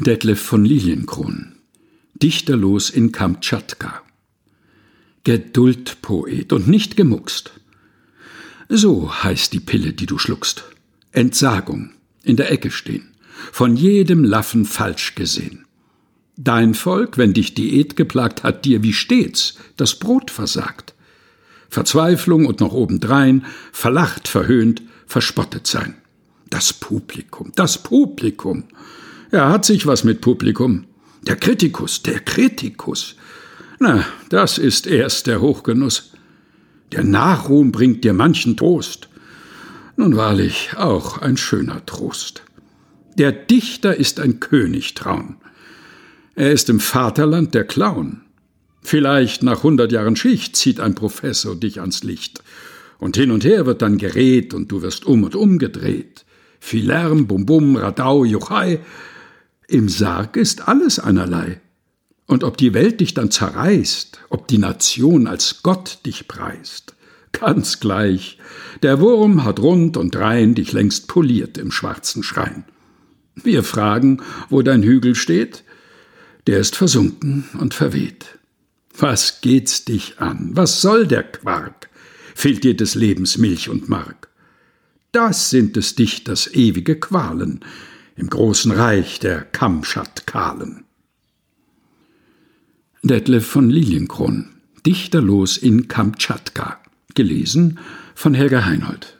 Detlef von Lilienkron Dichterlos in Kamtschatka Geduldpoet und nicht gemuckst. So heißt die Pille, die du schluckst. Entsagung, in der Ecke stehen, von jedem Laffen falsch gesehen. Dein Volk, wenn dich Diät geplagt, hat dir wie stets das Brot versagt. Verzweiflung und noch obendrein, verlacht, verhöhnt, verspottet sein. Das Publikum, das Publikum. Er hat sich was mit Publikum. Der Kritikus, der Kritikus. Na, das ist erst der Hochgenuss. Der Nachruhm bringt dir manchen Trost. Nun wahrlich auch ein schöner Trost. Der Dichter ist ein Königtraun. Er ist im Vaterland der Clown. Vielleicht nach hundert Jahren Schicht zieht ein Professor dich ans Licht. Und hin und her wird dann geredet und du wirst um und umgedreht. Viel Lärm, Bum Bum, Radau, Juchai, im Sarg ist alles einerlei. Und ob die Welt dich dann zerreißt, ob die Nation als Gott dich preist, ganz gleich. Der Wurm hat rund und rein dich längst poliert im schwarzen Schrein. Wir fragen, wo dein Hügel steht? Der ist versunken und verweht. Was geht's dich an? Was soll der Quark? Fehlt dir des Lebens Milch und Mark? Das sind des Dichters ewige Qualen, im großen Reich der Kamtschatkalen. Detlef von Lilienkron, Dichterlos in Kamtschatka, gelesen von Helga Heinold.